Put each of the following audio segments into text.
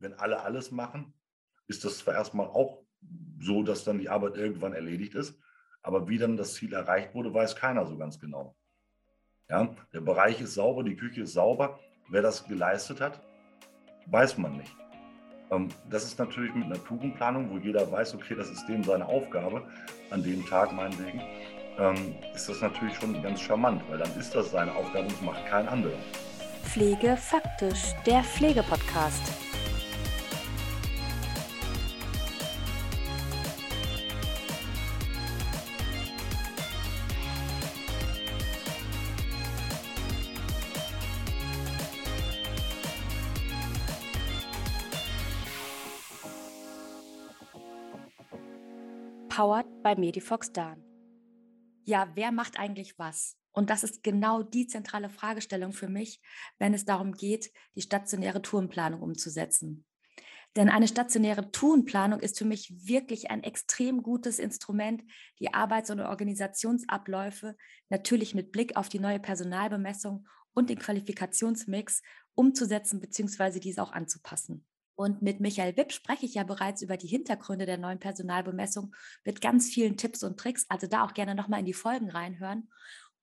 wenn alle alles machen, ist das zwar erstmal auch so, dass dann die Arbeit irgendwann erledigt ist, aber wie dann das Ziel erreicht wurde, weiß keiner so ganz genau. Ja, der Bereich ist sauber, die Küche ist sauber. Wer das geleistet hat, weiß man nicht. Ähm, das ist natürlich mit einer Tourenplanung, wo jeder weiß, okay, das ist dem seine Aufgabe, an dem Tag meinetwegen, ähm, ist das natürlich schon ganz charmant, weil dann ist das seine Aufgabe und es macht kein anderer. Pflege faktisch, der Pflegepodcast. Powered bei Medifox Dan. Ja, wer macht eigentlich was? Und das ist genau die zentrale Fragestellung für mich, wenn es darum geht, die stationäre Tourenplanung umzusetzen. Denn eine stationäre Tourenplanung ist für mich wirklich ein extrem gutes Instrument, die Arbeits- und Organisationsabläufe natürlich mit Blick auf die neue Personalbemessung und den Qualifikationsmix umzusetzen bzw. diese auch anzupassen. Und mit Michael Wipp spreche ich ja bereits über die Hintergründe der neuen Personalbemessung mit ganz vielen Tipps und Tricks. Also da auch gerne nochmal in die Folgen reinhören.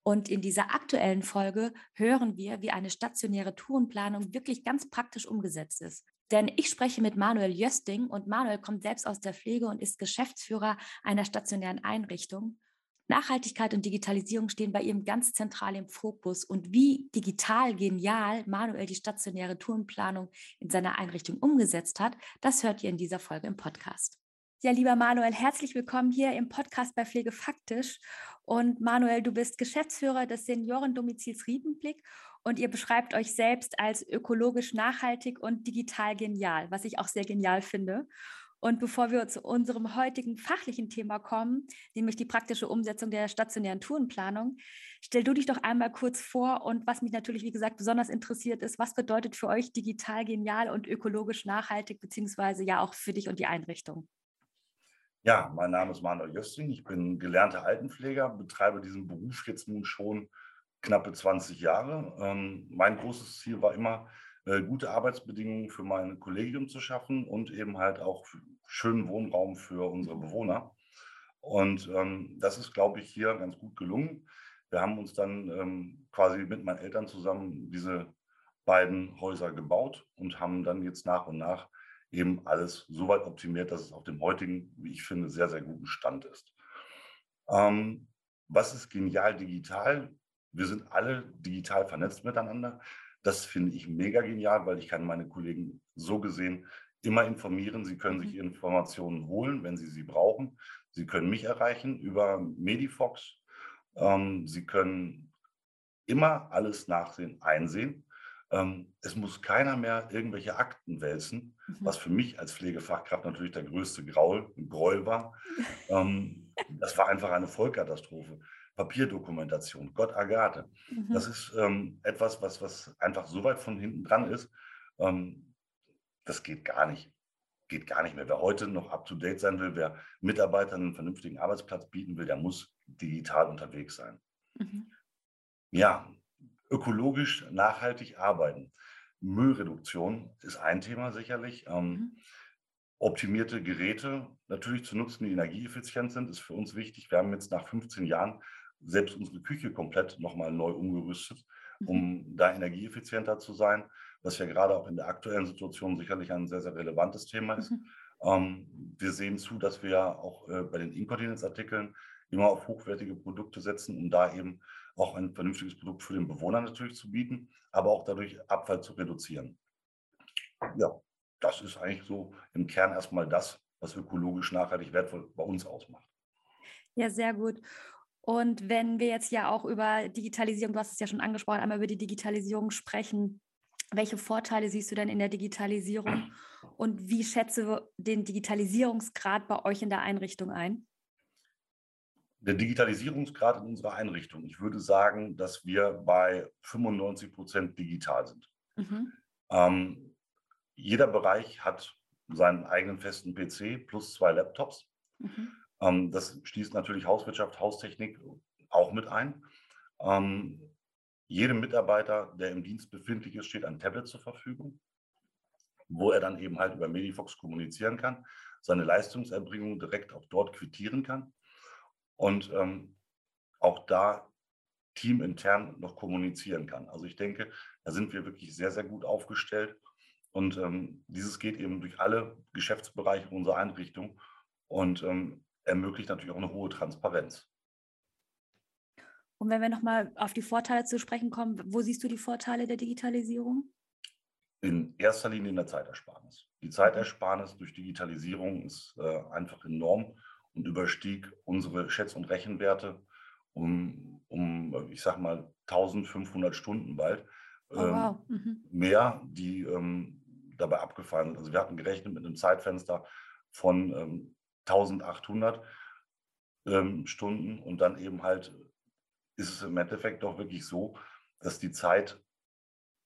Und in dieser aktuellen Folge hören wir, wie eine stationäre Tourenplanung wirklich ganz praktisch umgesetzt ist. Denn ich spreche mit Manuel Jösting und Manuel kommt selbst aus der Pflege und ist Geschäftsführer einer stationären Einrichtung. Nachhaltigkeit und Digitalisierung stehen bei ihm ganz zentral im Fokus. Und wie digital genial Manuel die stationäre Tourenplanung in seiner Einrichtung umgesetzt hat, das hört ihr in dieser Folge im Podcast. Ja, lieber Manuel, herzlich willkommen hier im Podcast bei Pflege Faktisch. Und Manuel, du bist Geschäftsführer des Seniorendomizils Riepenblick und ihr beschreibt euch selbst als ökologisch nachhaltig und digital genial, was ich auch sehr genial finde. Und bevor wir zu unserem heutigen fachlichen Thema kommen, nämlich die praktische Umsetzung der stationären Tourenplanung, stell du dich doch einmal kurz vor und was mich natürlich, wie gesagt, besonders interessiert ist, was bedeutet für euch digital genial und ökologisch nachhaltig, beziehungsweise ja auch für dich und die Einrichtung? Ja, mein Name ist Manuel Jösting. Ich bin gelernter Altenpfleger, betreibe diesen Beruf jetzt nun schon knappe 20 Jahre. Ähm, mein großes Ziel war immer, äh, gute Arbeitsbedingungen für mein Kollegium zu schaffen und eben halt auch schönen Wohnraum für unsere Bewohner. Und ähm, das ist, glaube ich, hier ganz gut gelungen. Wir haben uns dann ähm, quasi mit meinen Eltern zusammen diese beiden Häuser gebaut und haben dann jetzt nach und nach eben alles so weit optimiert, dass es auf dem heutigen, wie ich finde, sehr, sehr guten Stand ist. Ähm, was ist genial digital? Wir sind alle digital vernetzt miteinander. Das finde ich mega genial, weil ich kann meine Kollegen so gesehen immer informieren. Sie können sich mhm. Informationen holen, wenn Sie sie brauchen. Sie können mich erreichen über Medifox. Ähm, sie können immer alles nachsehen, einsehen. Ähm, es muss keiner mehr irgendwelche Akten wälzen, mhm. was für mich als Pflegefachkraft natürlich der größte Graul, Gräuel war. ähm, das war einfach eine Vollkatastrophe. Papierdokumentation, Gott Agathe. Mhm. Das ist ähm, etwas, was, was einfach so weit von hinten dran ist. Ähm, das geht gar nicht. Geht gar nicht mehr. Wer heute noch up-to-date sein will, wer Mitarbeitern einen vernünftigen Arbeitsplatz bieten will, der muss digital unterwegs sein. Mhm. Ja, ökologisch nachhaltig arbeiten. Müllreduktion ist ein Thema sicherlich. Ähm, mhm. Optimierte Geräte natürlich zu nutzen, die energieeffizient sind, ist für uns wichtig. Wir haben jetzt nach 15 Jahren selbst unsere Küche komplett nochmal neu umgerüstet, um mhm. da energieeffizienter zu sein, was ja gerade auch in der aktuellen Situation sicherlich ein sehr, sehr relevantes Thema ist. Mhm. Ähm, wir sehen zu, dass wir auch äh, bei den Inkontinenzartikeln immer auf hochwertige Produkte setzen, um da eben auch ein vernünftiges Produkt für den Bewohner natürlich zu bieten, aber auch dadurch Abfall zu reduzieren. Ja, das ist eigentlich so im Kern erstmal das, was ökologisch nachhaltig wertvoll bei uns ausmacht. Ja, sehr gut. Und wenn wir jetzt ja auch über Digitalisierung, du hast es ja schon angesprochen, einmal über die Digitalisierung sprechen, welche Vorteile siehst du denn in der Digitalisierung und wie schätze den Digitalisierungsgrad bei euch in der Einrichtung ein? Der Digitalisierungsgrad in unserer Einrichtung, ich würde sagen, dass wir bei 95 Prozent digital sind. Mhm. Ähm, jeder Bereich hat seinen eigenen festen PC plus zwei Laptops. Mhm. Ähm, das schließt natürlich Hauswirtschaft, Haustechnik auch mit ein. Ähm, jedem Mitarbeiter, der im Dienst befindlich ist, steht ein Tablet zur Verfügung. wo er dann eben halt über Medifox kommunizieren kann, seine Leistungserbringung direkt auch dort quittieren kann und ähm, auch da teamintern noch kommunizieren kann. Also ich denke, da sind wir wirklich sehr, sehr gut aufgestellt. Und ähm, dieses geht eben durch alle Geschäftsbereiche unserer Einrichtung und ähm, ermöglicht natürlich auch eine hohe Transparenz. Und wenn wir nochmal auf die Vorteile zu sprechen kommen, wo siehst du die Vorteile der Digitalisierung? In erster Linie in der Zeitersparnis. Die Zeitersparnis durch Digitalisierung ist äh, einfach enorm und überstieg unsere Schätz- und Rechenwerte um, um ich sag mal, 1500 Stunden bald. Oh, wow. Ähm, mhm. Mehr, die ähm, dabei abgefallen sind. Also wir hatten gerechnet mit einem Zeitfenster von ähm, 1800 ähm, Stunden und dann eben halt ist es im Endeffekt doch wirklich so, dass die Zeit,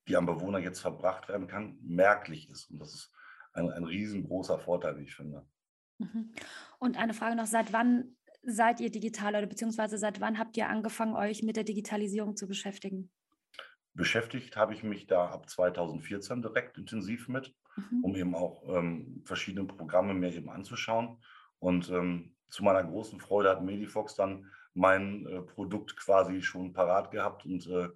die am Bewohner jetzt verbracht werden kann, merklich ist. Und das ist ein, ein riesengroßer Vorteil, wie ich finde. Mhm. Und eine Frage noch, seit wann seid ihr digital oder beziehungsweise seit wann habt ihr angefangen, euch mit der Digitalisierung zu beschäftigen? Beschäftigt habe ich mich da ab 2014 direkt intensiv mit, mhm. um eben auch ähm, verschiedene Programme mir eben anzuschauen. Und ähm, zu meiner großen Freude hat Medifox dann mein äh, Produkt quasi schon parat gehabt und äh,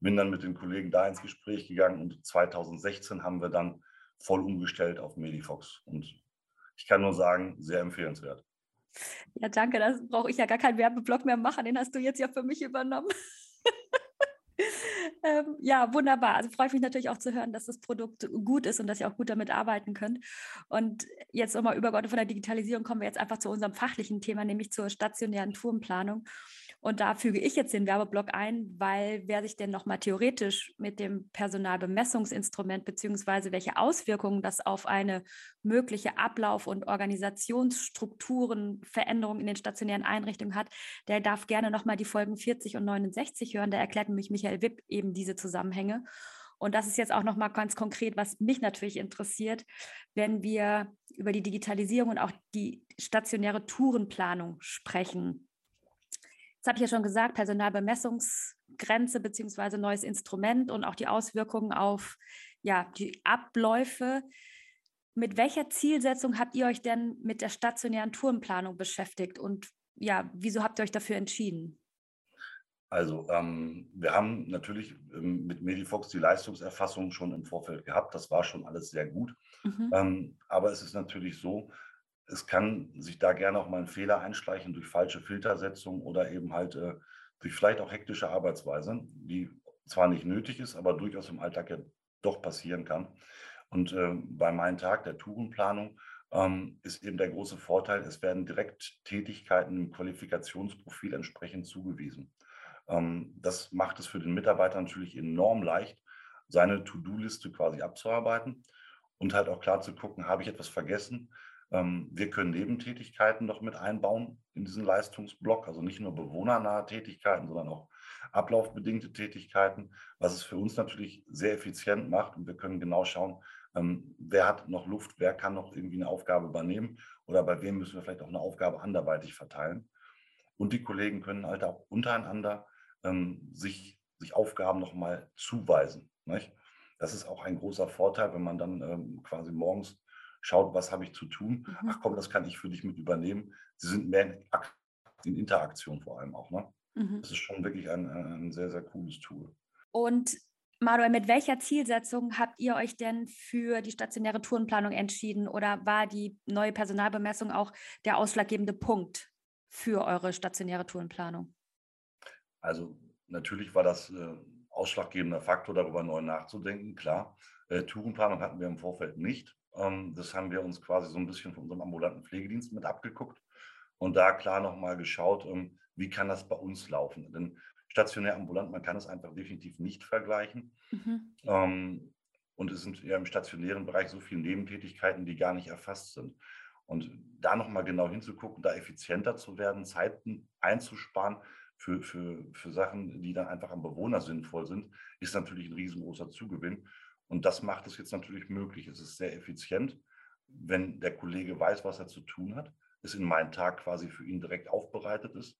bin dann mit den Kollegen da ins Gespräch gegangen. Und 2016 haben wir dann voll umgestellt auf Medifox. Und ich kann nur sagen, sehr empfehlenswert. Ja, danke, da brauche ich ja gar keinen Werbeblock mehr machen, den hast du jetzt ja für mich übernommen. ähm, ja, wunderbar. Also freue ich mich natürlich auch zu hören, dass das Produkt gut ist und dass ihr auch gut damit arbeiten könnt. Und jetzt nochmal übergeordnet von der Digitalisierung kommen wir jetzt einfach zu unserem fachlichen Thema, nämlich zur stationären Tourenplanung. Und da füge ich jetzt den Werbeblock ein, weil wer sich denn nochmal theoretisch mit dem Personalbemessungsinstrument beziehungsweise welche Auswirkungen das auf eine mögliche Ablauf- und Organisationsstrukturen, Veränderungen in den stationären Einrichtungen hat, der darf gerne nochmal die Folgen 40 und 69 hören. Da erklärt nämlich Michael Wipp eben diese Zusammenhänge. Und das ist jetzt auch nochmal ganz konkret, was mich natürlich interessiert, wenn wir über die Digitalisierung und auch die stationäre Tourenplanung sprechen. Jetzt habe ich ja schon gesagt, Personalbemessungsgrenze beziehungsweise neues Instrument und auch die Auswirkungen auf ja, die Abläufe. Mit welcher Zielsetzung habt ihr euch denn mit der stationären Tourenplanung beschäftigt und ja, wieso habt ihr euch dafür entschieden? Also ähm, wir haben natürlich ähm, mit Medifox die Leistungserfassung schon im Vorfeld gehabt. Das war schon alles sehr gut. Mhm. Ähm, aber es ist natürlich so, es kann sich da gerne auch mal ein Fehler einschleichen durch falsche Filtersetzung oder eben halt äh, durch vielleicht auch hektische Arbeitsweise, die zwar nicht nötig ist, aber durchaus im Alltag ja doch passieren kann. Und äh, bei meinem Tag der Tourenplanung ähm, ist eben der große Vorteil, es werden direkt Tätigkeiten im Qualifikationsprofil entsprechend zugewiesen. Ähm, das macht es für den Mitarbeiter natürlich enorm leicht, seine To-Do-Liste quasi abzuarbeiten und halt auch klar zu gucken, habe ich etwas vergessen, wir können Nebentätigkeiten noch mit einbauen in diesen Leistungsblock, also nicht nur bewohnernahe Tätigkeiten, sondern auch ablaufbedingte Tätigkeiten, was es für uns natürlich sehr effizient macht. Und wir können genau schauen, ähm, wer hat noch Luft, wer kann noch irgendwie eine Aufgabe übernehmen oder bei wem müssen wir vielleicht auch eine Aufgabe anderweitig verteilen. Und die Kollegen können halt auch untereinander ähm, sich, sich Aufgaben nochmal zuweisen. Nicht? Das ist auch ein großer Vorteil, wenn man dann quasi morgens schaut, was habe ich zu tun. Mhm. Ach komm, das kann ich für dich mit übernehmen. Sie sind mehr in, in Interaktion vor allem auch. Ne? Mhm. Das ist schon wirklich ein, ein sehr, sehr cooles Tool. Und Manuel, mit welcher Zielsetzung habt ihr euch denn für die stationäre Tourenplanung entschieden oder war die neue Personalbemessung auch der ausschlaggebende Punkt für eure stationäre Tourenplanung? Also natürlich war das äh, ausschlaggebender Faktor, darüber neu nachzudenken, klar. Äh, Tourenplanung hatten wir im Vorfeld nicht. Ähm, das haben wir uns quasi so ein bisschen von unserem ambulanten Pflegedienst mit abgeguckt und da klar nochmal geschaut, ähm, wie kann das bei uns laufen. Denn stationär ambulant, man kann es einfach definitiv nicht vergleichen. Mhm. Ähm, und es sind ja im stationären Bereich so viele Nebentätigkeiten, die gar nicht erfasst sind. Und da nochmal genau hinzugucken, da effizienter zu werden, Zeiten einzusparen für, für, für Sachen, die dann einfach am Bewohner sinnvoll sind, ist natürlich ein riesengroßer Zugewinn. Und das macht es jetzt natürlich möglich. Es ist sehr effizient, wenn der Kollege weiß, was er zu tun hat, es in meinen Tag quasi für ihn direkt aufbereitet ist.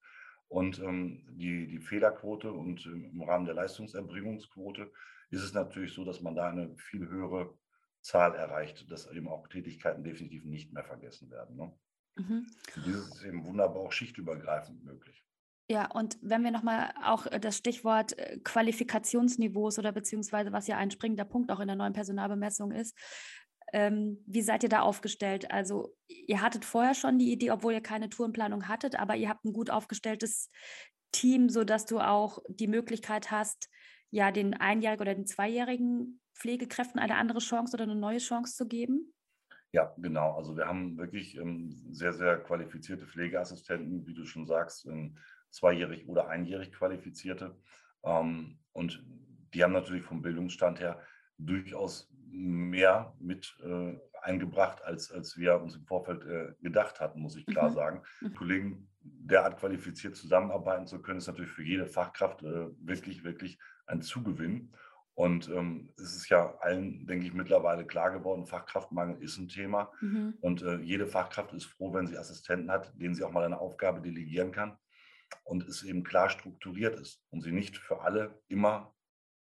Und ähm, die, die Fehlerquote und ähm, im Rahmen der Leistungserbringungsquote ist es natürlich so, dass man da eine viel höhere Zahl erreicht, dass eben auch Tätigkeiten definitiv nicht mehr vergessen werden. Ne? Mhm. Dieses ist eben wunderbar auch schichtübergreifend möglich. Ja, und wenn wir nochmal auch äh, das Stichwort äh, Qualifikationsniveaus oder beziehungsweise was ja ein springender Punkt auch in der neuen Personalbemessung ist, ähm, wie seid ihr da aufgestellt? Also ihr hattet vorher schon die Idee, obwohl ihr keine Tourenplanung hattet, aber ihr habt ein gut aufgestelltes Team, sodass du auch die Möglichkeit hast, ja, den einjährigen oder den zweijährigen Pflegekräften eine andere Chance oder eine neue Chance zu geben? Ja, genau. Also wir haben wirklich ähm, sehr, sehr qualifizierte Pflegeassistenten, wie du schon sagst, ähm, zweijährig oder einjährig qualifizierte. Ähm, und die haben natürlich vom Bildungsstand her durchaus mehr mit äh, eingebracht, als, als wir uns im Vorfeld äh, gedacht hatten, muss ich klar mhm. sagen. Mhm. Kollegen derart qualifiziert zusammenarbeiten zu können, ist natürlich für jede Fachkraft äh, wirklich, wirklich ein Zugewinn. Und ähm, es ist ja allen, denke ich, mittlerweile klar geworden, Fachkraftmangel ist ein Thema. Mhm. Und äh, jede Fachkraft ist froh, wenn sie Assistenten hat, denen sie auch mal eine Aufgabe delegieren kann und es eben klar strukturiert ist und sie nicht für alle immer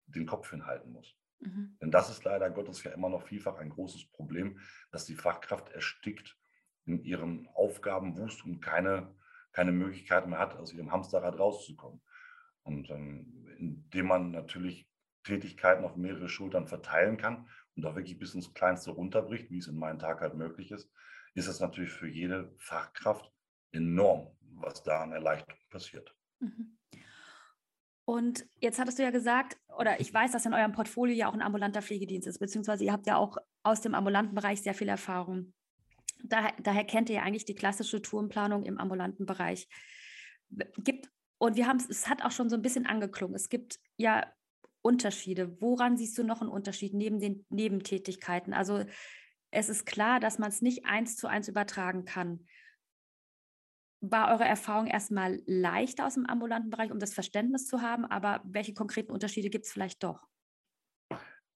den Kopf hinhalten muss. Mhm. Denn das ist leider Gottes ja immer noch vielfach ein großes Problem, dass die Fachkraft erstickt in ihren Aufgabenwust und keine, keine Möglichkeit mehr hat, aus ihrem Hamsterrad rauszukommen. Und ähm, indem man natürlich Tätigkeiten auf mehrere Schultern verteilen kann und auch wirklich bis ins Kleinste runterbricht, wie es in meinem Tag halt möglich ist, ist es natürlich für jede Fachkraft enorm, was da an Erleichterung passiert. Mhm. Und jetzt hattest du ja gesagt, oder ich weiß, dass in eurem Portfolio ja auch ein ambulanter Pflegedienst ist, beziehungsweise ihr habt ja auch aus dem ambulanten Bereich sehr viel Erfahrung. Daher, daher kennt ihr ja eigentlich die klassische Tourenplanung im ambulanten Bereich. Gibt, und wir haben es, hat auch schon so ein bisschen angeklungen. Es gibt ja Unterschiede. Woran siehst du noch einen Unterschied neben den Nebentätigkeiten? Also es ist klar, dass man es nicht eins zu eins übertragen kann war eure Erfahrung erstmal leichter aus dem ambulanten Bereich, um das Verständnis zu haben, aber welche konkreten Unterschiede gibt es vielleicht doch?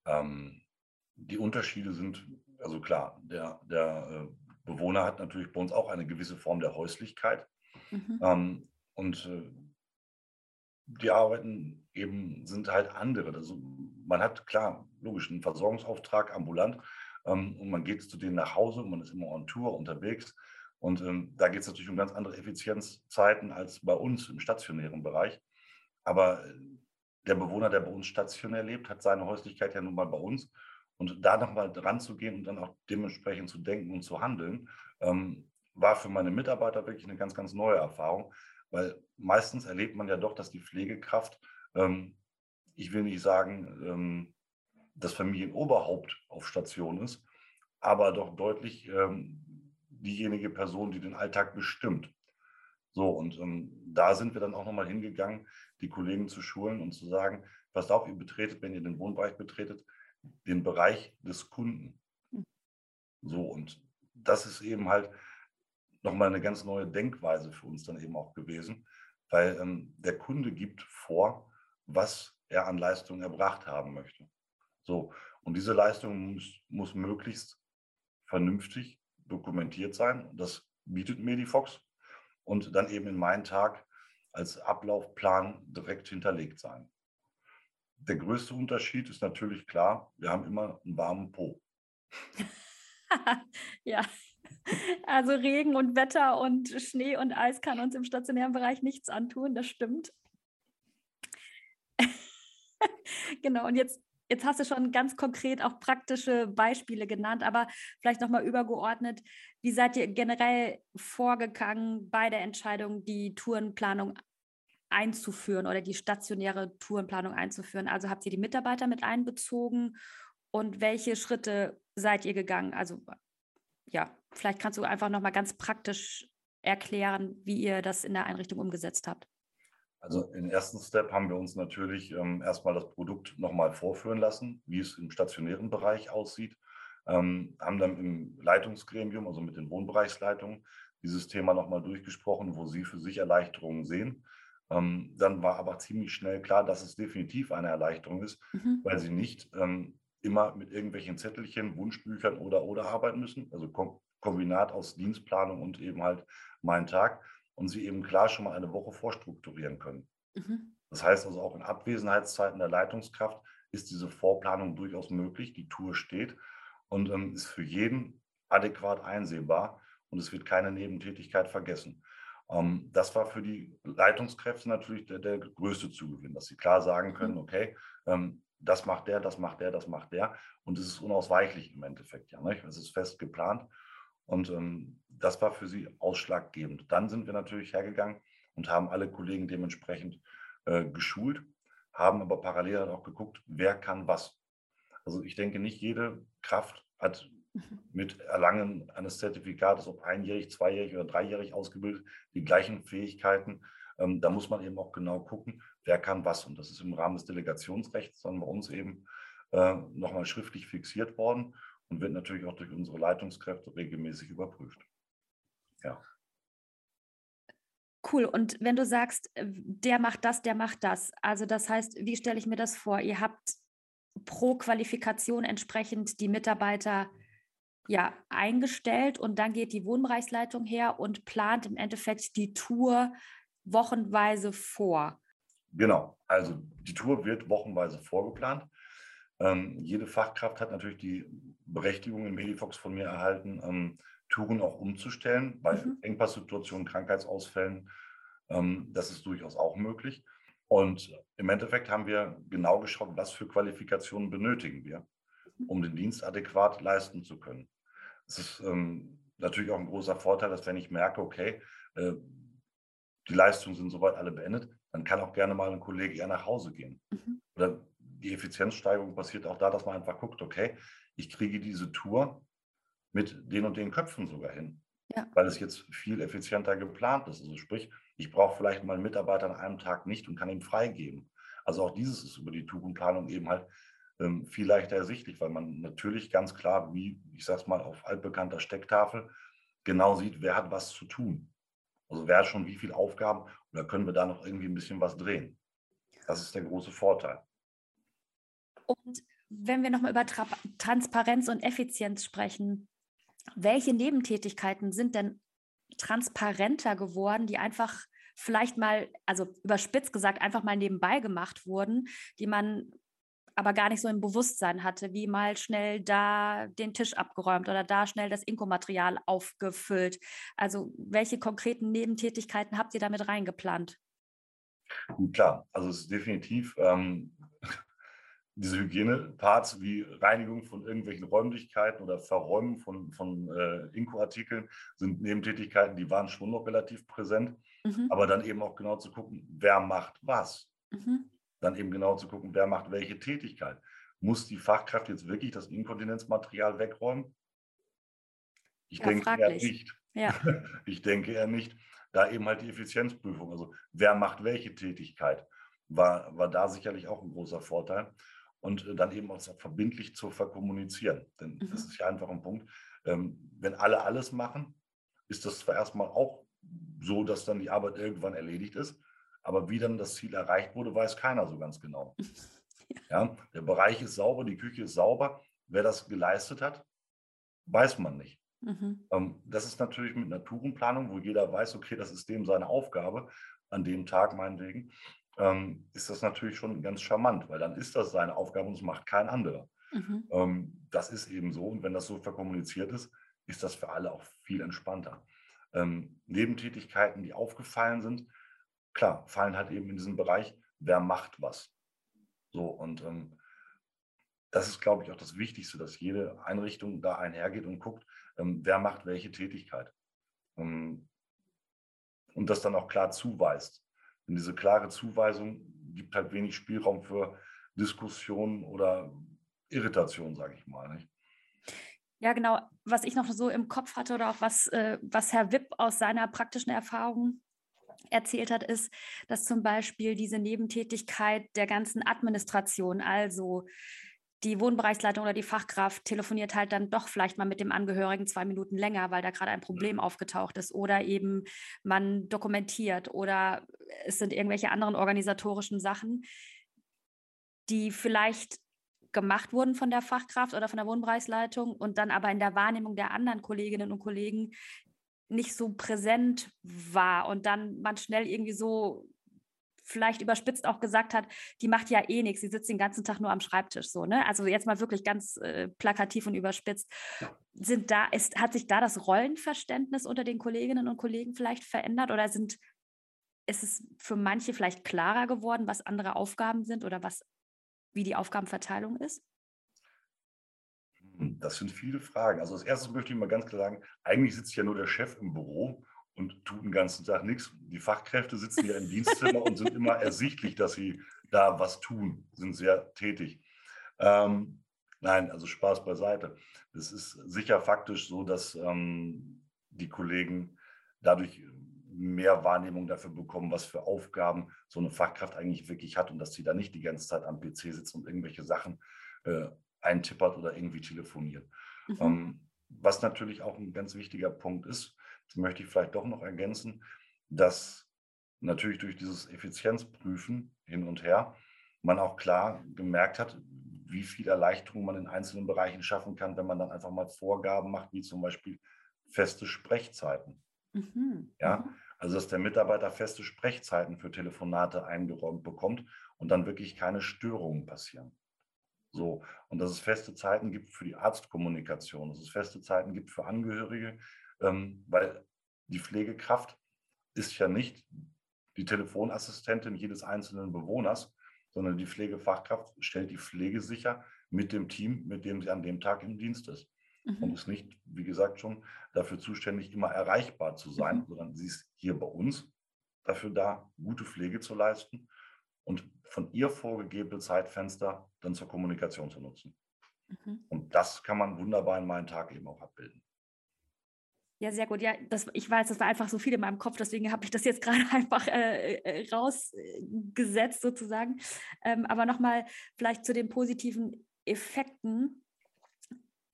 Ähm, die Unterschiede sind, also klar, der, der äh, Bewohner hat natürlich bei uns auch eine gewisse Form der Häuslichkeit. Mhm. Ähm, und äh, die Arbeiten eben sind halt andere. Also man hat klar, logisch, einen Versorgungsauftrag ambulant ähm, und man geht zu denen nach Hause, man ist immer on Tour unterwegs und ähm, da geht es natürlich um ganz andere Effizienzzeiten als bei uns im stationären Bereich. Aber äh, der Bewohner, der bei uns stationär lebt, hat seine Häuslichkeit ja nun mal bei uns. Und da nochmal dran zu gehen und dann auch dementsprechend zu denken und zu handeln, ähm, war für meine Mitarbeiter wirklich eine ganz, ganz neue Erfahrung. Weil meistens erlebt man ja doch, dass die Pflegekraft, ähm, ich will nicht sagen, ähm, das Familienoberhaupt auf Station ist, aber doch deutlich ähm, diejenige Person, die den Alltag bestimmt. So, und ähm, da sind wir dann auch nochmal hingegangen, die Kollegen zu schulen und zu sagen, passt auf, ihr betretet, wenn ihr den Wohnbereich betretet, den Bereich des Kunden. Hm. So, und das ist eben halt nochmal eine ganz neue Denkweise für uns dann eben auch gewesen, weil ähm, der Kunde gibt vor, was er an Leistung erbracht haben möchte. So, und diese Leistung muss, muss möglichst vernünftig dokumentiert sein. Das bietet Medifox und dann eben in meinen Tag als Ablaufplan direkt hinterlegt sein. Der größte Unterschied ist natürlich klar, wir haben immer einen warmen Po. ja, also Regen und Wetter und Schnee und Eis kann uns im stationären Bereich nichts antun, das stimmt. genau, und jetzt Jetzt hast du schon ganz konkret auch praktische Beispiele genannt, aber vielleicht nochmal übergeordnet, wie seid ihr generell vorgegangen bei der Entscheidung, die Tourenplanung einzuführen oder die stationäre Tourenplanung einzuführen? Also habt ihr die Mitarbeiter mit einbezogen und welche Schritte seid ihr gegangen? Also ja, vielleicht kannst du einfach nochmal ganz praktisch erklären, wie ihr das in der Einrichtung umgesetzt habt. Also im ersten Step haben wir uns natürlich ähm, erstmal das Produkt nochmal vorführen lassen, wie es im stationären Bereich aussieht. Ähm, haben dann im Leitungsgremium, also mit den Wohnbereichsleitungen, dieses Thema nochmal durchgesprochen, wo sie für sich Erleichterungen sehen. Ähm, dann war aber ziemlich schnell klar, dass es definitiv eine Erleichterung ist, mhm. weil sie nicht ähm, immer mit irgendwelchen Zettelchen, Wunschbüchern oder oder arbeiten müssen. Also Kom Kombinat aus Dienstplanung und eben halt mein Tag, und sie eben klar schon mal eine Woche vorstrukturieren können. Mhm. Das heißt also auch in Abwesenheitszeiten der Leitungskraft ist diese Vorplanung durchaus möglich. Die Tour steht und ähm, ist für jeden adäquat einsehbar und es wird keine Nebentätigkeit vergessen. Ähm, das war für die Leitungskräfte natürlich der, der, größte Zugewinn, dass sie klar sagen können, mhm. okay, ähm, das macht der, das macht der, das macht der. Und es ist unausweichlich im Endeffekt, ja. Nicht? Es ist fest geplant. Und ähm, das war für sie ausschlaggebend. Dann sind wir natürlich hergegangen und haben alle Kollegen dementsprechend äh, geschult, haben aber parallel auch geguckt, wer kann was. Also ich denke, nicht jede Kraft hat mit Erlangen eines Zertifikates, ob einjährig, zweijährig oder dreijährig ausgebildet, die gleichen Fähigkeiten. Ähm, da muss man eben auch genau gucken, wer kann was. Und das ist im Rahmen des Delegationsrechts dann bei uns eben äh, nochmal schriftlich fixiert worden und wird natürlich auch durch unsere Leitungskräfte regelmäßig überprüft. Ja. Cool. Und wenn du sagst, äh, der macht das, der macht das. Also das heißt, wie stelle ich mir das vor? Ihr habt pro Qualifikation entsprechend die Mitarbeiter ja eingestellt und dann geht die Wohnbereichsleitung her und plant im Endeffekt die Tour wochenweise vor. Genau, also die Tour wird wochenweise vorgeplant. Ähm, jede Fachkraft hat natürlich die Berechtigung in Medifox von mir erhalten, ähm, Touren auch umzustellen bei mhm. Engpasssituationen, Krankheitsausfällen. Ähm, das ist durchaus auch möglich. Und im Endeffekt haben wir genau geschaut, was für Qualifikationen benötigen wir, mhm. um den Dienst adäquat leisten zu können. Es ist ähm, natürlich auch ein großer Vorteil, dass wenn ich merke, okay, äh, die Leistungen sind soweit alle beendet, dann kann auch gerne mal ein Kollege eher nach Hause gehen. Mhm. Oder die Effizienzsteigerung passiert auch da, dass man einfach guckt, okay, ich kriege diese Tour mit den und den Köpfen sogar hin. Ja. Weil es jetzt viel effizienter geplant ist. Also sprich, ich brauche vielleicht mal einen Mitarbeiter an einem Tag nicht und kann ihn freigeben. Also auch dieses ist über die Tourenplanung eben halt ähm, viel leichter ersichtlich, weil man natürlich ganz klar, wie ich sage es mal, auf altbekannter Stecktafel genau sieht, wer hat was zu tun. Also wer hat schon wie viele Aufgaben oder können wir da noch irgendwie ein bisschen was drehen. Das ist der große Vorteil. Und wenn wir nochmal über Tra Transparenz und Effizienz sprechen, welche Nebentätigkeiten sind denn transparenter geworden, die einfach vielleicht mal, also überspitzt gesagt, einfach mal nebenbei gemacht wurden, die man aber gar nicht so im Bewusstsein hatte, wie mal schnell da den Tisch abgeräumt oder da schnell das Inkomaterial aufgefüllt. Also welche konkreten Nebentätigkeiten habt ihr damit reingeplant? Klar, also es ist definitiv ähm, diese Hygieneparts wie Reinigung von irgendwelchen Räumlichkeiten oder Verräumen von, von äh, Inko-Artikeln sind Nebentätigkeiten, die waren schon noch relativ präsent. Mhm. Aber dann eben auch genau zu gucken, wer macht was. Mhm. Dann eben genau zu gucken, wer macht welche Tätigkeit. Muss die Fachkraft jetzt wirklich das Inkontinenzmaterial wegräumen? Ich ja, denke fraglich. eher nicht. Ja. Ich denke eher nicht. Da eben halt die Effizienzprüfung, also wer macht welche Tätigkeit, war, war da sicherlich auch ein großer Vorteil und äh, dann eben auch verbindlich zu verkommunizieren. Denn mhm. das ist ja einfach ein Punkt. Ähm, wenn alle alles machen, ist das zwar erstmal auch so, dass dann die Arbeit irgendwann erledigt ist, aber wie dann das Ziel erreicht wurde, weiß keiner so ganz genau. Ja, der Bereich ist sauber, die Küche ist sauber. Wer das geleistet hat, weiß man nicht. Mhm. Ähm, das ist natürlich mit Naturenplanung, wo jeder weiß, okay, das ist dem seine Aufgabe, an dem Tag meinetwegen ähm, ist das natürlich schon ganz charmant, weil dann ist das seine Aufgabe und es macht kein anderer. Mhm. Ähm, das ist eben so und wenn das so verkommuniziert ist, ist das für alle auch viel entspannter. Ähm, Nebentätigkeiten, die aufgefallen sind, klar, fallen halt eben in diesen Bereich, wer macht was. So und ähm, das ist, glaube ich, auch das Wichtigste, dass jede Einrichtung da einhergeht und guckt, ähm, wer macht welche Tätigkeit. Ähm, und das dann auch klar zuweist. Und diese klare Zuweisung gibt halt wenig Spielraum für Diskussionen oder Irritation, sage ich mal. Nicht? Ja, genau. Was ich noch so im Kopf hatte oder auch was, äh, was Herr Wipp aus seiner praktischen Erfahrung erzählt hat, ist, dass zum Beispiel diese Nebentätigkeit der ganzen Administration, also die Wohnbereichsleitung oder die Fachkraft telefoniert halt dann doch vielleicht mal mit dem Angehörigen zwei Minuten länger, weil da gerade ein Problem mhm. aufgetaucht ist oder eben man dokumentiert oder es sind irgendwelche anderen organisatorischen Sachen, die vielleicht gemacht wurden von der Fachkraft oder von der Wohnbereichsleitung und dann aber in der Wahrnehmung der anderen Kolleginnen und Kollegen nicht so präsent war und dann man schnell irgendwie so vielleicht überspitzt auch gesagt hat, die macht ja eh nichts, sie sitzt den ganzen Tag nur am Schreibtisch so, ne? Also jetzt mal wirklich ganz äh, plakativ und überspitzt. Sind da, ist, hat sich da das Rollenverständnis unter den Kolleginnen und Kollegen vielleicht verändert oder sind, ist es für manche vielleicht klarer geworden, was andere Aufgaben sind oder was, wie die Aufgabenverteilung ist? Das sind viele Fragen. Also als erstes möchte ich mal ganz klar sagen, eigentlich sitzt ja nur der Chef im Büro und tut den ganzen Tag nichts. Die Fachkräfte sitzen ja im Dienstzimmer und sind immer ersichtlich, dass sie da was tun, sind sehr tätig. Ähm, nein, also Spaß beiseite. Es ist sicher faktisch so, dass ähm, die Kollegen dadurch mehr Wahrnehmung dafür bekommen, was für Aufgaben so eine Fachkraft eigentlich wirklich hat und dass sie da nicht die ganze Zeit am PC sitzt und irgendwelche Sachen äh, eintippert oder irgendwie telefoniert. Mhm. Ähm, was natürlich auch ein ganz wichtiger Punkt ist, das möchte ich vielleicht doch noch ergänzen, dass natürlich durch dieses Effizienzprüfen hin und her man auch klar gemerkt hat, wie viel Erleichterung man in einzelnen Bereichen schaffen kann, wenn man dann einfach mal Vorgaben macht, wie zum Beispiel feste Sprechzeiten. Mhm. Ja, mhm. also dass der Mitarbeiter feste Sprechzeiten für Telefonate eingeräumt bekommt und dann wirklich keine Störungen passieren. So, und dass es feste Zeiten gibt für die Arztkommunikation, dass es feste Zeiten gibt für Angehörige, ähm, weil die Pflegekraft ist ja nicht die Telefonassistentin jedes einzelnen Bewohners, sondern die Pflegefachkraft stellt die Pflege sicher mit dem Team, mit dem sie an dem Tag im Dienst ist. Mhm. Und ist nicht, wie gesagt, schon dafür zuständig, immer erreichbar zu sein, mhm. sondern sie ist hier bei uns dafür da, gute Pflege zu leisten und von ihr vorgegebene Zeitfenster dann zur Kommunikation zu nutzen. Mhm. Und das kann man wunderbar in meinen Tag eben auch abbilden. Ja, sehr gut. Ja, das, ich weiß, das war einfach so viel in meinem Kopf, deswegen habe ich das jetzt gerade einfach äh, äh, rausgesetzt sozusagen. Ähm, aber nochmal vielleicht zu den positiven Effekten.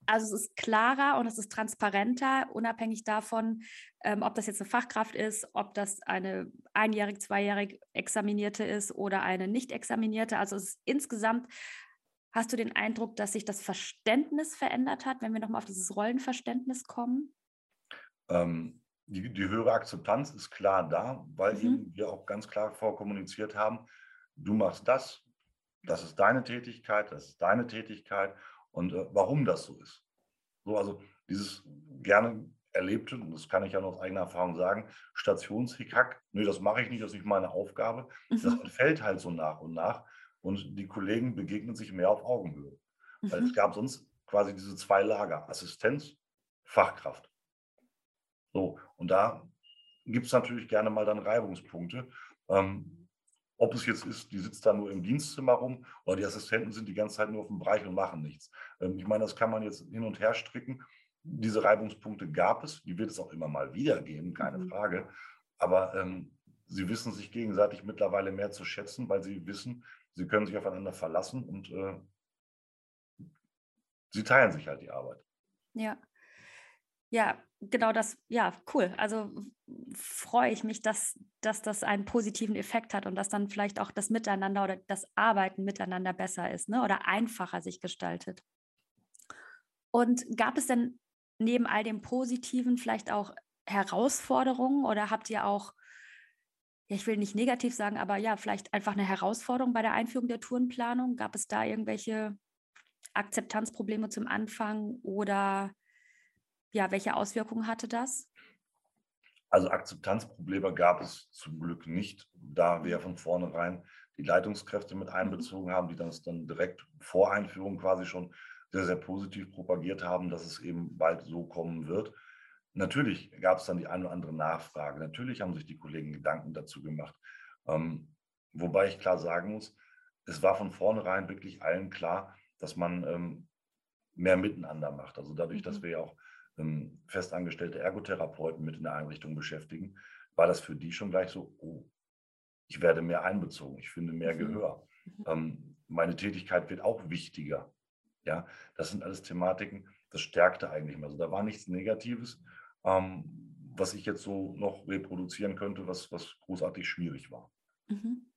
Also es ist klarer und es ist transparenter, unabhängig davon, ähm, ob das jetzt eine Fachkraft ist, ob das eine einjährig, zweijährig examinierte ist oder eine nicht examinierte. Also es ist insgesamt Hast du den Eindruck, dass sich das Verständnis verändert hat, wenn wir nochmal auf dieses Rollenverständnis kommen? Ähm, die, die, höhere Akzeptanz ist klar da, weil mhm. eben wir auch ganz klar vorkommuniziert haben, du machst das, das ist deine Tätigkeit, das ist deine Tätigkeit und äh, warum das so ist. So, also dieses gerne erlebte, und das kann ich ja noch aus eigener Erfahrung sagen, Stationshickhack, nee, das mache ich nicht, das ist nicht meine Aufgabe. Mhm. Das entfällt halt so nach und nach und die Kollegen begegnen sich mehr auf Augenhöhe. Mhm. Weil es gab sonst quasi diese zwei Lager, Assistenz, Fachkraft. So, und da gibt es natürlich gerne mal dann Reibungspunkte. Ähm, ob es jetzt ist, die sitzt da nur im Dienstzimmer rum oder die Assistenten sind die ganze Zeit nur auf dem Bereich und machen nichts. Ähm, ich meine, das kann man jetzt hin und her stricken. Diese Reibungspunkte gab es, die wird es auch immer mal wieder geben, keine mhm. Frage. Aber ähm, sie wissen sich gegenseitig mittlerweile mehr zu schätzen, weil sie wissen, sie können sich aufeinander verlassen und äh, sie teilen sich halt die Arbeit. Ja. Ja, genau das, ja, cool. Also freue ich mich, dass, dass das einen positiven Effekt hat und dass dann vielleicht auch das Miteinander oder das Arbeiten miteinander besser ist ne? oder einfacher sich gestaltet. Und gab es denn neben all dem Positiven vielleicht auch Herausforderungen oder habt ihr auch, ich will nicht negativ sagen, aber ja, vielleicht einfach eine Herausforderung bei der Einführung der Tourenplanung? Gab es da irgendwelche Akzeptanzprobleme zum Anfang oder ja, welche Auswirkungen hatte das? Also Akzeptanzprobleme gab es zum Glück nicht, da wir von vornherein die Leitungskräfte mit mhm. einbezogen haben, die das dann direkt vor Einführung quasi schon sehr, sehr positiv propagiert haben, dass es eben bald so kommen wird. Natürlich gab es dann die eine oder andere Nachfrage. Natürlich haben sich die Kollegen Gedanken dazu gemacht. Ähm, wobei ich klar sagen muss, es war von vornherein wirklich allen klar, dass man ähm, mehr miteinander macht. Also dadurch, mhm. dass wir ja auch festangestellte Ergotherapeuten mit in der Einrichtung beschäftigen, war das für die schon gleich so, oh, ich werde mehr einbezogen, ich finde mehr mhm. Gehör. Mhm. Ähm, meine Tätigkeit wird auch wichtiger. Ja, das sind alles Thematiken, das stärkte eigentlich mal. Also da war nichts Negatives, ähm, was ich jetzt so noch reproduzieren könnte, was, was großartig schwierig war. Mhm.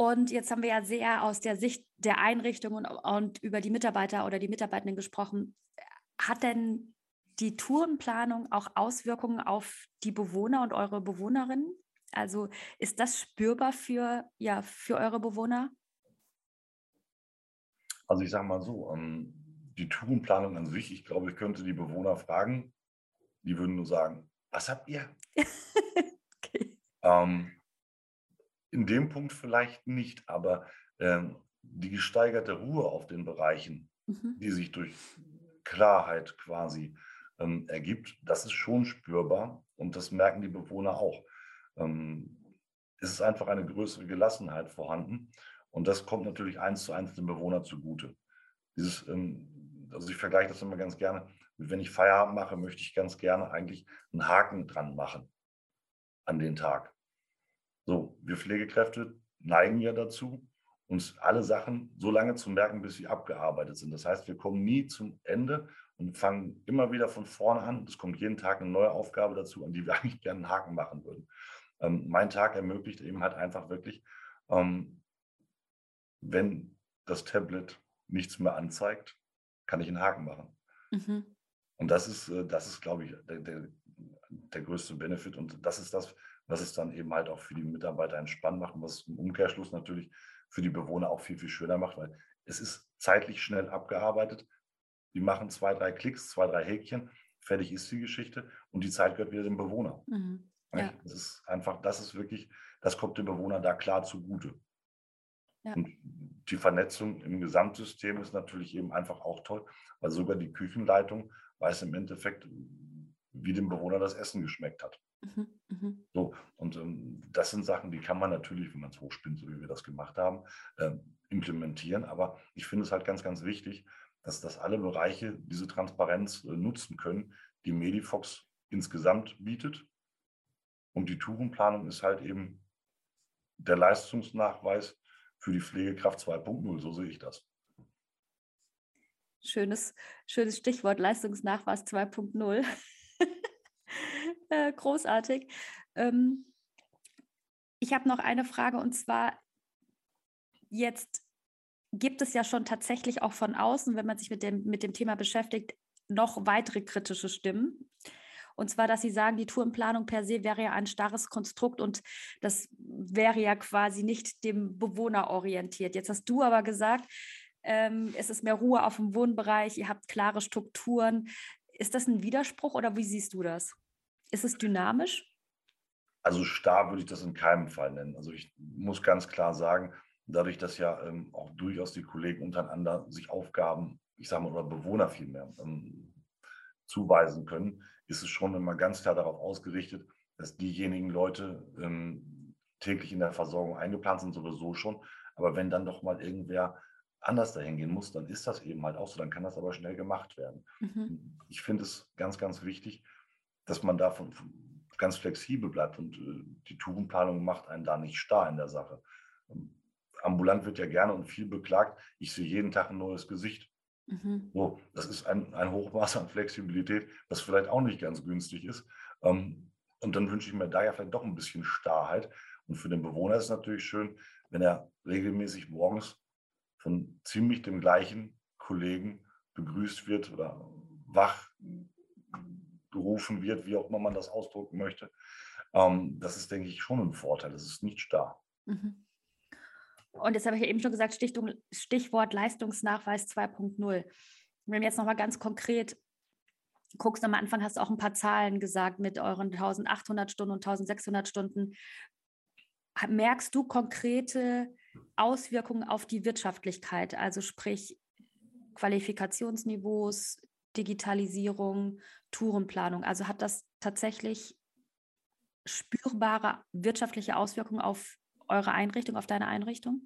Und jetzt haben wir ja sehr aus der Sicht der Einrichtung und, und über die Mitarbeiter oder die Mitarbeitenden gesprochen. Hat denn die Tourenplanung auch Auswirkungen auf die Bewohner und eure Bewohnerinnen? Also ist das spürbar für, ja, für eure Bewohner? Also ich sage mal so, ähm, die Tourenplanung an sich, ich glaube, ich könnte die Bewohner fragen, die würden nur sagen, was habt ihr? okay. ähm, in dem Punkt vielleicht nicht, aber ähm, die gesteigerte Ruhe auf den Bereichen, mhm. die sich durch Klarheit quasi ähm, ergibt, das ist schon spürbar und das merken die Bewohner auch. Ähm, es ist einfach eine größere Gelassenheit vorhanden und das kommt natürlich eins zu eins dem Bewohner zugute. Dieses, ähm, also ich vergleiche das immer ganz gerne, wenn ich Feierabend mache, möchte ich ganz gerne eigentlich einen Haken dran machen an den Tag. So, wir Pflegekräfte neigen ja dazu, uns alle Sachen so lange zu merken, bis sie abgearbeitet sind. Das heißt, wir kommen nie zum Ende und fangen immer wieder von vorne an. Es kommt jeden Tag eine neue Aufgabe dazu, an die wir eigentlich gerne einen Haken machen würden. Ähm, mein Tag ermöglicht eben halt einfach wirklich, ähm, wenn das Tablet nichts mehr anzeigt, kann ich einen Haken machen. Mhm. Und das ist, äh, das ist, glaube ich, der, der, der größte Benefit. Und das ist das, was es dann eben halt auch für die Mitarbeiter entspannt macht und was im Umkehrschluss natürlich für die Bewohner auch viel, viel schöner macht, weil es ist zeitlich schnell abgearbeitet. Die machen zwei, drei Klicks, zwei, drei Häkchen, fertig ist die Geschichte und die Zeit gehört wieder dem Bewohner. Mhm. Ja. Das ist einfach, das ist wirklich, das kommt dem Bewohner da klar zugute. Ja. Und die Vernetzung im Gesamtsystem ist natürlich eben einfach auch toll, weil sogar die Küchenleitung weiß im Endeffekt, wie dem Bewohner das Essen geschmeckt hat. Mhm, mhm. So, und ähm, das sind Sachen, die kann man natürlich, wenn man es hochspinnt, so wie wir das gemacht haben, äh, implementieren. Aber ich finde es halt ganz, ganz wichtig, dass, dass alle Bereiche diese Transparenz äh, nutzen können, die Medifox insgesamt bietet. Und die Tourenplanung ist halt eben der Leistungsnachweis für die Pflegekraft 2.0. So sehe ich das. Schönes, schönes Stichwort, Leistungsnachweis 2.0. Äh, großartig. Ähm, ich habe noch eine Frage und zwar jetzt gibt es ja schon tatsächlich auch von außen, wenn man sich mit dem, mit dem Thema beschäftigt, noch weitere kritische Stimmen. Und zwar, dass sie sagen, die Tourenplanung per se wäre ja ein starres Konstrukt und das wäre ja quasi nicht dem Bewohner orientiert. Jetzt hast du aber gesagt, ähm, es ist mehr Ruhe auf dem Wohnbereich, ihr habt klare Strukturen. Ist das ein Widerspruch oder wie siehst du das? Ist es dynamisch? Also starr würde ich das in keinem Fall nennen. Also ich muss ganz klar sagen, dadurch, dass ja ähm, auch durchaus die Kollegen untereinander sich Aufgaben, ich sage mal, oder Bewohner vielmehr ähm, zuweisen können, ist es schon immer ganz klar darauf ausgerichtet, dass diejenigen Leute ähm, täglich in der Versorgung eingeplant sind, sowieso schon. Aber wenn dann doch mal irgendwer anders dahin gehen muss, dann ist das eben halt auch so. Dann kann das aber schnell gemacht werden. Mhm. Ich finde es ganz, ganz wichtig, dass man davon ganz flexibel bleibt und äh, die Tourenplanung macht einen da nicht starr in der Sache. Ähm, ambulant wird ja gerne und viel beklagt, ich sehe jeden Tag ein neues Gesicht. Mhm. So, das ist ein, ein Hochmaß an Flexibilität, das vielleicht auch nicht ganz günstig ist. Ähm, und dann wünsche ich mir da ja vielleicht doch ein bisschen Starrheit. Und für den Bewohner ist es natürlich schön, wenn er regelmäßig morgens von ziemlich dem gleichen Kollegen begrüßt wird oder wach gerufen wird, wie auch immer man das ausdrücken möchte. Ähm, das ist, denke ich, schon ein Vorteil. Das ist nicht starr. Mhm. Und jetzt habe ich ja eben schon gesagt, Stichwort Leistungsnachweis 2.0. Wenn wir jetzt nochmal ganz konkret guckst, am Anfang hast du auch ein paar Zahlen gesagt mit euren 1800 Stunden und 1600 Stunden. Merkst du konkrete Auswirkungen auf die Wirtschaftlichkeit, also sprich Qualifikationsniveaus, Digitalisierung, Tourenplanung. Also hat das tatsächlich spürbare wirtschaftliche Auswirkungen auf eure Einrichtung, auf deine Einrichtung?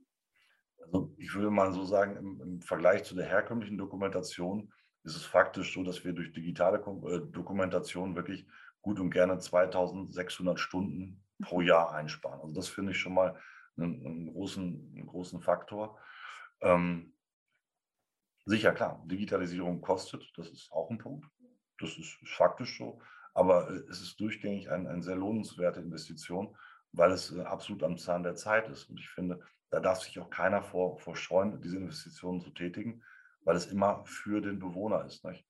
Also ich würde mal so sagen, im, im, Vergleich zu der herkömmlichen Dokumentation ist es faktisch so, dass wir durch digitale äh, Dokumentation wirklich gut und gerne 2600 Stunden pro. Jahr einsparen. Also das finde ich schon mal einen, einen, großen, einen großen Faktor. Ähm, Sicher, klar, Digitalisierung kostet, das ist auch ein Punkt. Das ist faktisch so. Aber äh, es ist durchgängig eine ein sehr lohnenswerte Investition, weil es äh, absolut am Zahn der Zeit ist. Und ich finde, da darf sich auch keiner vor, vor scheuen, diese Investitionen zu tätigen, weil es immer für den Bewohner ist, nicht?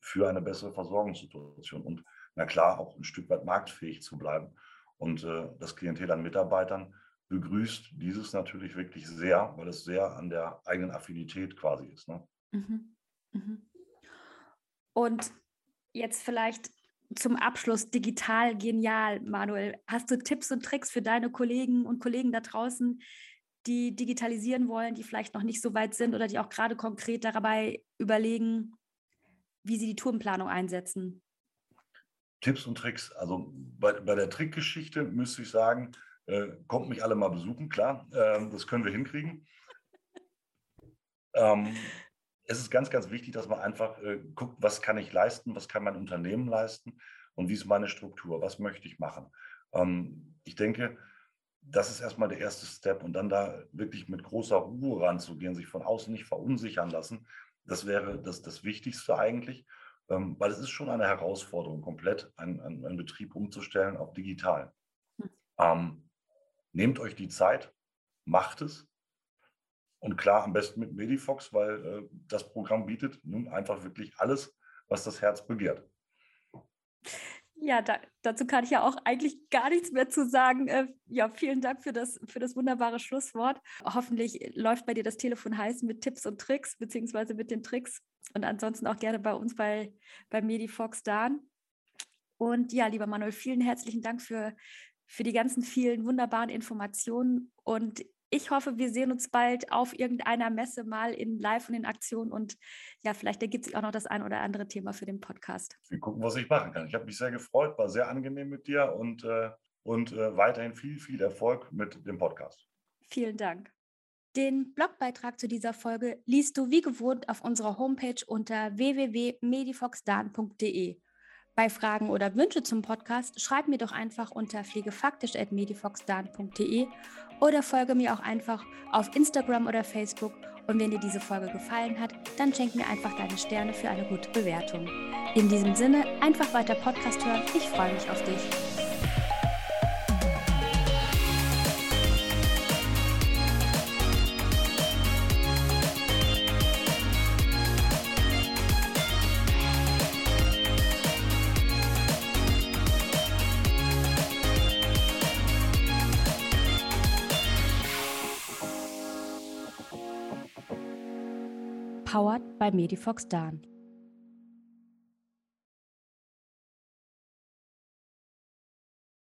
für eine bessere Versorgungssituation und na klar auch ein Stück weit marktfähig zu bleiben. Und äh, das Klientel an Mitarbeitern begrüßt dieses natürlich wirklich sehr, weil es sehr an der eigenen Affinität quasi ist. Ne? Mhm. Mhm. Und jetzt vielleicht zum Abschluss digital genial, Manuel. Hast du Tipps und Tricks für deine Kollegen und Kollegen da draußen, die digitalisieren wollen, die vielleicht noch nicht so weit sind oder die auch gerade konkret dabei überlegen, wie sie die Tourenplanung einsetzen? Tipps und Tricks. Also bei, bei der Trickgeschichte müsste ich sagen, äh, kommt mich alle mal besuchen, klar, äh, das können wir hinkriegen. ähm, es ist ganz, ganz wichtig, dass man einfach äh, guckt, was kann ich leisten, was kann mein Unternehmen leisten und wie ist meine Struktur, was möchte ich machen. Ähm, ich denke, das ist erstmal der erste Step und dann da wirklich mit großer Ruhe ranzugehen, sich von außen nicht verunsichern lassen. Das wäre das, das Wichtigste eigentlich, ähm, weil es ist schon eine Herausforderung, komplett einen, einen Betrieb umzustellen auf digital. Hm. Ähm, nehmt euch die Zeit, macht es, und klar, am besten mit Medifox, weil äh, das Programm bietet nun einfach wirklich alles, was das Herz begehrt. Ja, da, dazu kann ich ja auch eigentlich gar nichts mehr zu sagen. Äh, ja, vielen Dank für das, für das wunderbare Schlusswort. Hoffentlich läuft bei dir das Telefon heiß mit Tipps und Tricks, beziehungsweise mit den Tricks. Und ansonsten auch gerne bei uns bei, bei Medifox Dan. Und ja, lieber Manuel, vielen herzlichen Dank für, für die ganzen vielen wunderbaren Informationen. Und ich hoffe, wir sehen uns bald auf irgendeiner Messe mal in Live und in Aktion und ja, vielleicht ergibt sich auch noch das ein oder andere Thema für den Podcast. Wir gucken, was ich machen kann. Ich habe mich sehr gefreut, war sehr angenehm mit dir und, äh, und äh, weiterhin viel, viel Erfolg mit dem Podcast. Vielen Dank. Den Blogbeitrag zu dieser Folge liest du wie gewohnt auf unserer Homepage unter www.medifoxdan.de. Bei Fragen oder Wünsche zum Podcast schreib mir doch einfach unter pflegefaktisch.medifoxdan.de oder folge mir auch einfach auf Instagram oder Facebook. Und wenn dir diese Folge gefallen hat, dann schenk mir einfach deine Sterne für eine gute Bewertung. In diesem Sinne, einfach weiter Podcast hören. Ich freue mich auf dich. By Medifox Dan.